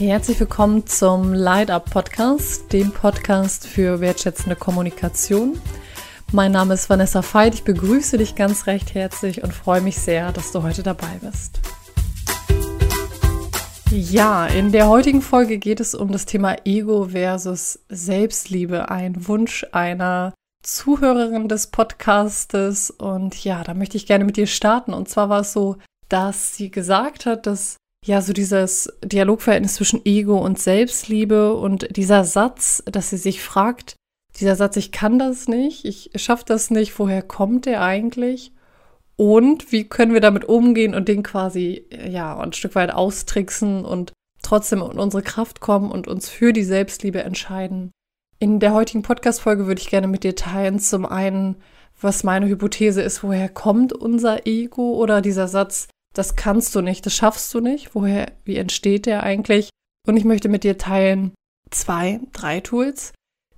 Herzlich willkommen zum Light Up Podcast, dem Podcast für wertschätzende Kommunikation. Mein Name ist Vanessa Veit, ich begrüße dich ganz recht herzlich und freue mich sehr, dass du heute dabei bist. Ja, in der heutigen Folge geht es um das Thema Ego versus Selbstliebe, ein Wunsch einer Zuhörerin des Podcastes. Und ja, da möchte ich gerne mit dir starten. Und zwar war es so, dass sie gesagt hat, dass ja, so dieses Dialogverhältnis zwischen Ego und Selbstliebe und dieser Satz, dass sie sich fragt, dieser Satz, ich kann das nicht, ich schaffe das nicht, woher kommt der eigentlich? Und wie können wir damit umgehen und den quasi, ja, ein Stück weit austricksen und trotzdem in unsere Kraft kommen und uns für die Selbstliebe entscheiden? In der heutigen Podcast-Folge würde ich gerne mit dir teilen, zum einen, was meine Hypothese ist, woher kommt unser Ego oder dieser Satz, das kannst du nicht, das schaffst du nicht. Woher, wie entsteht der eigentlich? Und ich möchte mit dir teilen zwei, drei Tools,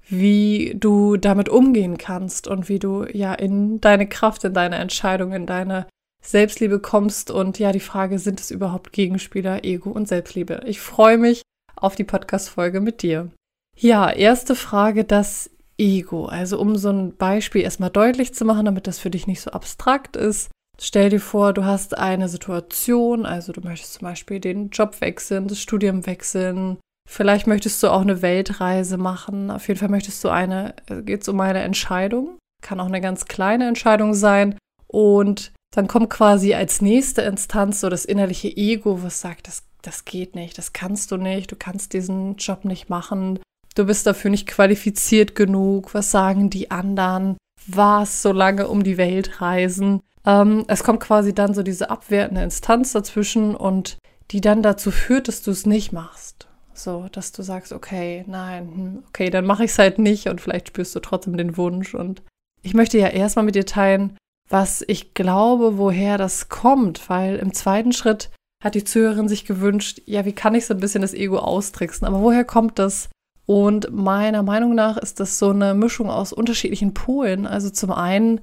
wie du damit umgehen kannst und wie du ja in deine Kraft, in deine Entscheidung, in deine Selbstliebe kommst. Und ja, die Frage, sind es überhaupt Gegenspieler, Ego und Selbstliebe? Ich freue mich auf die Podcast-Folge mit dir. Ja, erste Frage, das Ego. Also um so ein Beispiel erstmal deutlich zu machen, damit das für dich nicht so abstrakt ist. Stell dir vor, du hast eine Situation, also du möchtest zum Beispiel den Job wechseln, das Studium wechseln, vielleicht möchtest du auch eine Weltreise machen, auf jeden Fall möchtest du eine, äh, geht es um eine Entscheidung, kann auch eine ganz kleine Entscheidung sein. Und dann kommt quasi als nächste Instanz so das innerliche Ego, was sagt, das, das geht nicht, das kannst du nicht, du kannst diesen Job nicht machen, du bist dafür nicht qualifiziert genug, was sagen die anderen, was so lange um die Welt reisen. Ähm, es kommt quasi dann so diese abwertende Instanz dazwischen und die dann dazu führt, dass du es nicht machst. So, dass du sagst, okay, nein, hm, okay, dann mache ich es halt nicht und vielleicht spürst du trotzdem den Wunsch. Und ich möchte ja erstmal mit dir teilen, was ich glaube, woher das kommt, weil im zweiten Schritt hat die Zuhörerin sich gewünscht, ja, wie kann ich so ein bisschen das Ego austricksen? Aber woher kommt das? Und meiner Meinung nach ist das so eine Mischung aus unterschiedlichen Polen. Also zum einen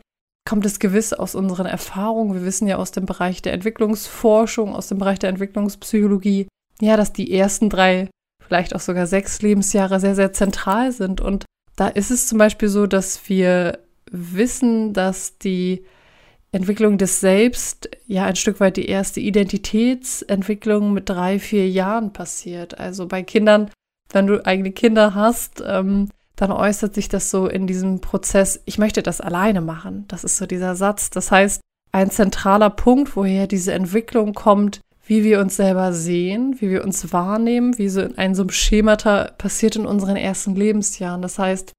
kommt es gewiss aus unseren Erfahrungen. Wir wissen ja aus dem Bereich der Entwicklungsforschung, aus dem Bereich der Entwicklungspsychologie, ja, dass die ersten drei, vielleicht auch sogar sechs Lebensjahre sehr, sehr zentral sind. Und da ist es zum Beispiel so, dass wir wissen, dass die Entwicklung des Selbst ja ein Stück weit die erste Identitätsentwicklung mit drei, vier Jahren passiert. Also bei Kindern, wenn du eigene Kinder hast, ähm, dann äußert sich das so in diesem Prozess, ich möchte das alleine machen. Das ist so dieser Satz. Das heißt, ein zentraler Punkt, woher diese Entwicklung kommt, wie wir uns selber sehen, wie wir uns wahrnehmen, wie so in einem so Schemata passiert in unseren ersten Lebensjahren. Das heißt,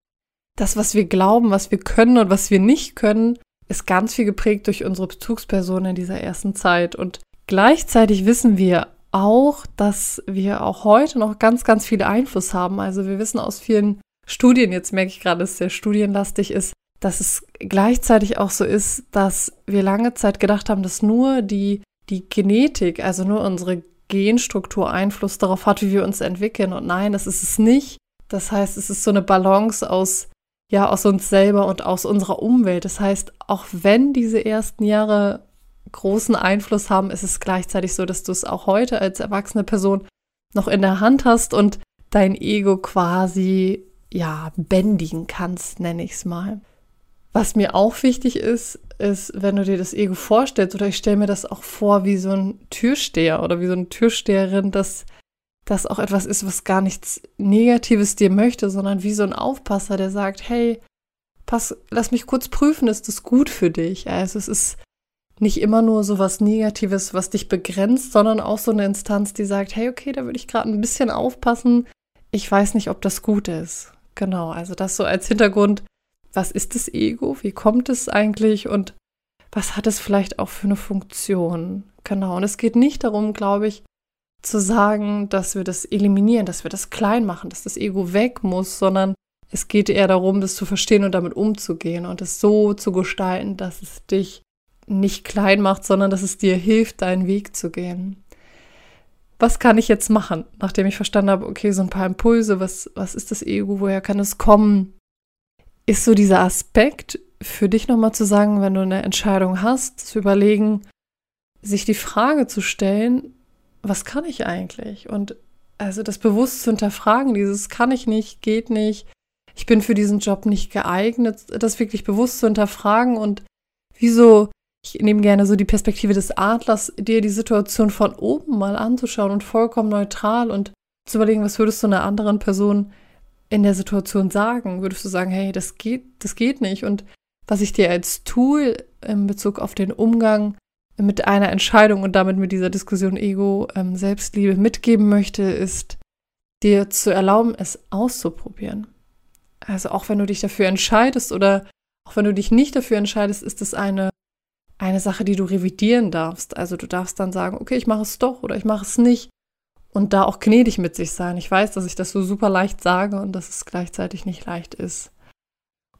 das, was wir glauben, was wir können und was wir nicht können, ist ganz viel geprägt durch unsere Bezugspersonen in dieser ersten Zeit. Und gleichzeitig wissen wir auch, dass wir auch heute noch ganz, ganz viel Einfluss haben. Also wir wissen aus vielen Studien, jetzt merke ich gerade, dass es sehr studienlastig ist, dass es gleichzeitig auch so ist, dass wir lange Zeit gedacht haben, dass nur die, die Genetik, also nur unsere Genstruktur Einfluss darauf hat, wie wir uns entwickeln. Und nein, das ist es nicht. Das heißt, es ist so eine Balance aus, ja, aus uns selber und aus unserer Umwelt. Das heißt, auch wenn diese ersten Jahre großen Einfluss haben, ist es gleichzeitig so, dass du es auch heute als erwachsene Person noch in der Hand hast und dein Ego quasi ja, bändigen kannst, nenne ich es mal. Was mir auch wichtig ist, ist, wenn du dir das Ego vorstellst, oder ich stelle mir das auch vor wie so ein Türsteher oder wie so eine Türsteherin, dass das auch etwas ist, was gar nichts Negatives dir möchte, sondern wie so ein Aufpasser, der sagt, hey, pass, lass mich kurz prüfen, ist das gut für dich? Also es ist nicht immer nur so was Negatives, was dich begrenzt, sondern auch so eine Instanz, die sagt, hey, okay, da würde ich gerade ein bisschen aufpassen. Ich weiß nicht, ob das gut ist. Genau, also das so als Hintergrund, was ist das Ego, wie kommt es eigentlich? Und was hat es vielleicht auch für eine Funktion? Genau, und es geht nicht darum, glaube ich, zu sagen, dass wir das eliminieren, dass wir das klein machen, dass das Ego weg muss, sondern es geht eher darum, das zu verstehen und damit umzugehen und es so zu gestalten, dass es dich nicht klein macht, sondern dass es dir hilft, deinen Weg zu gehen was kann ich jetzt machen, nachdem ich verstanden habe, okay, so ein paar Impulse, was, was ist das Ego, woher kann es kommen? Ist so dieser Aspekt für dich nochmal zu sagen, wenn du eine Entscheidung hast, zu überlegen, sich die Frage zu stellen, was kann ich eigentlich? Und also das bewusst zu hinterfragen, dieses kann ich nicht, geht nicht, ich bin für diesen Job nicht geeignet, das wirklich bewusst zu hinterfragen und wieso, ich nehme gerne so die Perspektive des Adlers, dir die Situation von oben mal anzuschauen und vollkommen neutral und zu überlegen, was würdest du einer anderen Person in der Situation sagen? Würdest du sagen, hey, das geht, das geht nicht? Und was ich dir als Tool in Bezug auf den Umgang mit einer Entscheidung und damit mit dieser Diskussion Ego, ähm, Selbstliebe mitgeben möchte, ist dir zu erlauben, es auszuprobieren. Also auch wenn du dich dafür entscheidest oder auch wenn du dich nicht dafür entscheidest, ist es eine, eine Sache, die du revidieren darfst. Also du darfst dann sagen, okay, ich mache es doch oder ich mache es nicht und da auch gnädig mit sich sein. Ich weiß, dass ich das so super leicht sage und dass es gleichzeitig nicht leicht ist.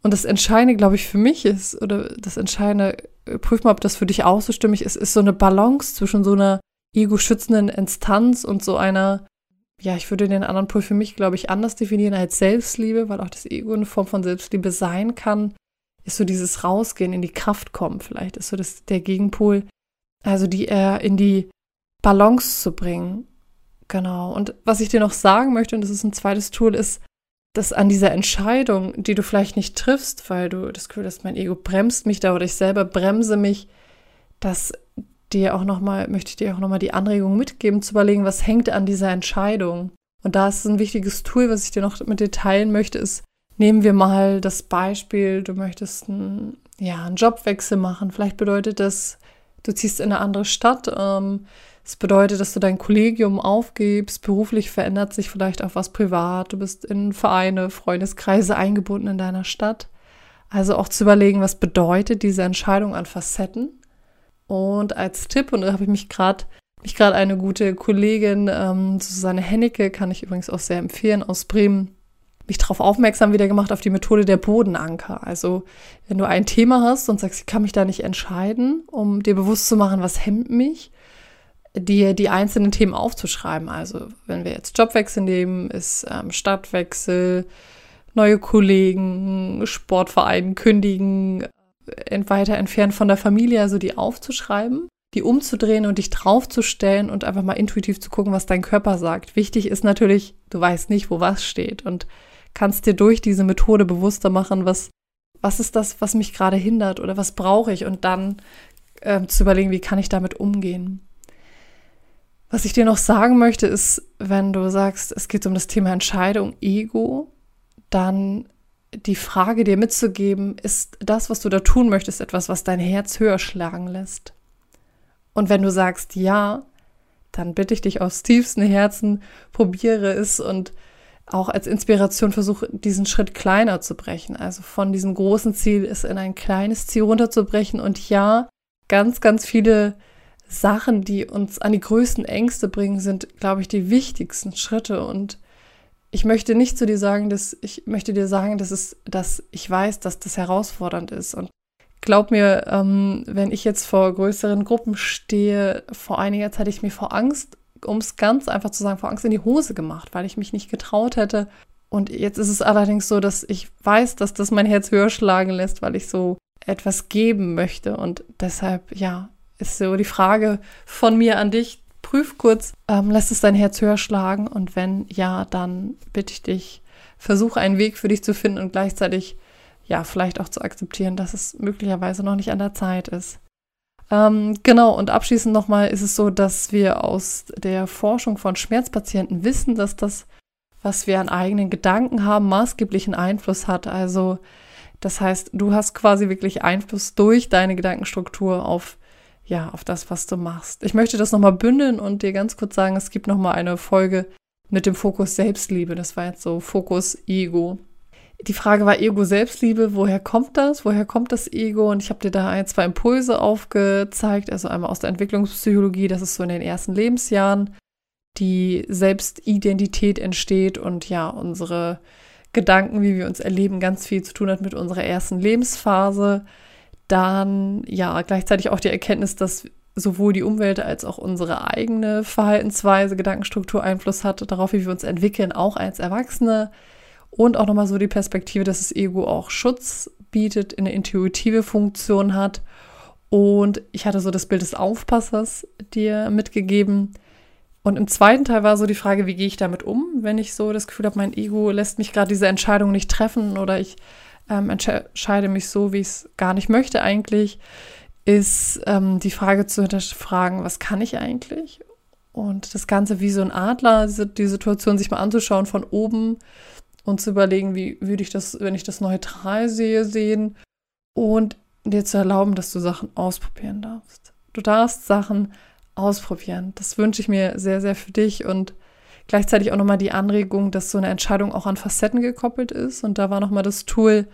Und das Entscheidende, glaube ich, für mich ist, oder das Entscheidende, äh, prüf mal, ob das für dich auch so stimmig ist, ist so eine Balance zwischen so einer ego-schützenden Instanz und so einer, ja, ich würde den anderen Pol für mich, glaube ich, anders definieren als Selbstliebe, weil auch das Ego eine Form von Selbstliebe sein kann, ist so dieses Rausgehen, in die Kraft kommen, vielleicht ist so das, der Gegenpol, also die eher in die Balance zu bringen Genau. Und was ich dir noch sagen möchte, und das ist ein zweites Tool, ist, dass an dieser Entscheidung, die du vielleicht nicht triffst, weil du das Gefühl hast, mein Ego bremst mich da oder ich selber bremse mich, dass dir auch nochmal, möchte ich dir auch nochmal die Anregung mitgeben, zu überlegen, was hängt an dieser Entscheidung. Und da ist ein wichtiges Tool, was ich dir noch mit dir teilen möchte, ist, nehmen wir mal das Beispiel, du möchtest einen, ja, einen Jobwechsel machen. Vielleicht bedeutet das, du ziehst in eine andere Stadt, ähm, das bedeutet, dass du dein Kollegium aufgibst, beruflich verändert sich vielleicht auch was privat, du bist in Vereine, Freundeskreise eingebunden in deiner Stadt. Also auch zu überlegen, was bedeutet diese Entscheidung an Facetten. Und als Tipp, und da habe ich mich gerade mich gerade eine gute Kollegin, ähm, Susanne Hennecke, kann ich übrigens auch sehr empfehlen, aus Bremen, mich darauf aufmerksam wieder gemacht auf die Methode der Bodenanker. Also wenn du ein Thema hast und sagst, ich kann mich da nicht entscheiden, um dir bewusst zu machen, was hemmt mich, dir die einzelnen Themen aufzuschreiben. Also wenn wir jetzt Jobwechsel nehmen, ist ähm, Stadtwechsel, neue Kollegen, Sportverein kündigen, äh, weiter entfernt von der Familie, also die aufzuschreiben, die umzudrehen und dich draufzustellen und einfach mal intuitiv zu gucken, was dein Körper sagt. Wichtig ist natürlich, du weißt nicht, wo was steht und kannst dir durch diese Methode bewusster machen, was, was ist das, was mich gerade hindert oder was brauche ich und dann äh, zu überlegen, wie kann ich damit umgehen. Was ich dir noch sagen möchte, ist, wenn du sagst, es geht um das Thema Entscheidung, Ego, dann die Frage dir mitzugeben, ist das, was du da tun möchtest, etwas, was dein Herz höher schlagen lässt? Und wenn du sagst ja, dann bitte ich dich aus tiefstem Herzen, probiere es und auch als Inspiration versuche, diesen Schritt kleiner zu brechen. Also von diesem großen Ziel es in ein kleines Ziel runterzubrechen. Und ja, ganz, ganz viele Sachen, die uns an die größten Ängste bringen, sind, glaube ich, die wichtigsten Schritte. Und ich möchte nicht zu dir sagen, dass ich möchte dir sagen, dass es, dass ich weiß, dass das herausfordernd ist. Und glaub mir, ähm, wenn ich jetzt vor größeren Gruppen stehe, vor einiger Zeit ich mir vor Angst, um es ganz einfach zu sagen, vor Angst in die Hose gemacht, weil ich mich nicht getraut hätte. Und jetzt ist es allerdings so, dass ich weiß, dass das mein Herz höher schlagen lässt, weil ich so etwas geben möchte. Und deshalb, ja, ist so die Frage von mir an dich. Prüf kurz, ähm, lässt es dein Herz höher schlagen? Und wenn ja, dann bitte ich dich, versuche einen Weg für dich zu finden und gleichzeitig ja, vielleicht auch zu akzeptieren, dass es möglicherweise noch nicht an der Zeit ist. Ähm, genau, und abschließend nochmal ist es so, dass wir aus der Forschung von Schmerzpatienten wissen, dass das, was wir an eigenen Gedanken haben, maßgeblichen Einfluss hat. Also das heißt, du hast quasi wirklich Einfluss durch deine Gedankenstruktur auf ja, auf das, was du machst. Ich möchte das nochmal bündeln und dir ganz kurz sagen, es gibt nochmal eine Folge mit dem Fokus Selbstliebe. Das war jetzt so Fokus Ego. Die Frage war Ego Selbstliebe, woher kommt das? Woher kommt das Ego? Und ich habe dir da ein, zwei Impulse aufgezeigt, also einmal aus der Entwicklungspsychologie, das ist so in den ersten Lebensjahren die Selbstidentität entsteht und ja, unsere Gedanken, wie wir uns erleben, ganz viel zu tun hat mit unserer ersten Lebensphase dann ja gleichzeitig auch die Erkenntnis, dass sowohl die Umwelt als auch unsere eigene Verhaltensweise, Gedankenstruktur Einfluss hat darauf, wie wir uns entwickeln, auch als Erwachsene. Und auch nochmal so die Perspektive, dass das Ego auch Schutz bietet, eine intuitive Funktion hat. Und ich hatte so das Bild des Aufpassers dir mitgegeben. Und im zweiten Teil war so die Frage, wie gehe ich damit um, wenn ich so das Gefühl habe, mein Ego lässt mich gerade diese Entscheidung nicht treffen oder ich ähm, entscheide mich so, wie ich es gar nicht möchte eigentlich, ist ähm, die Frage zu hinterfragen, was kann ich eigentlich? Und das Ganze wie so ein Adler, die Situation sich mal anzuschauen von oben und zu überlegen, wie würde ich das, wenn ich das neutral sehe, sehen und dir zu erlauben, dass du Sachen ausprobieren darfst. Du darfst Sachen ausprobieren. Das wünsche ich mir sehr, sehr für dich und gleichzeitig auch nochmal die Anregung, dass so eine Entscheidung auch an Facetten gekoppelt ist. Und da war nochmal das Tool,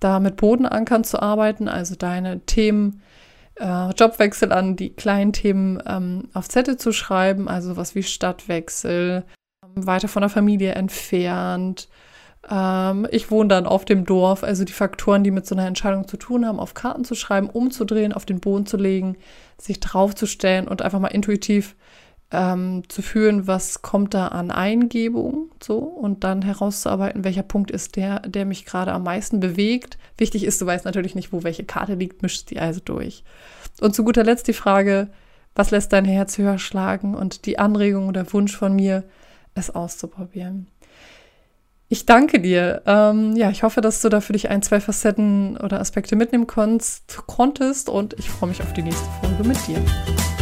da mit Bodenankern zu arbeiten, also deine Themen, äh, Jobwechsel an die kleinen Themen ähm, auf Zettel zu schreiben, also was wie Stadtwechsel, weiter von der Familie entfernt. Ähm, ich wohne dann auf dem Dorf, also die Faktoren, die mit so einer Entscheidung zu tun haben, auf Karten zu schreiben, umzudrehen, auf den Boden zu legen, sich draufzustellen und einfach mal intuitiv ähm, zu fühlen, was kommt da an Eingebung, so und dann herauszuarbeiten, welcher Punkt ist der, der mich gerade am meisten bewegt. Wichtig ist, du weißt natürlich nicht, wo welche Karte liegt, mischst die also durch. Und zu guter Letzt die Frage, was lässt dein Herz höher schlagen und die Anregung oder Wunsch von mir, es auszuprobieren. Ich danke dir. Ähm, ja, ich hoffe, dass du da für dich ein, zwei Facetten oder Aspekte mitnehmen konntest, konntest und ich freue mich auf die nächste Folge mit dir.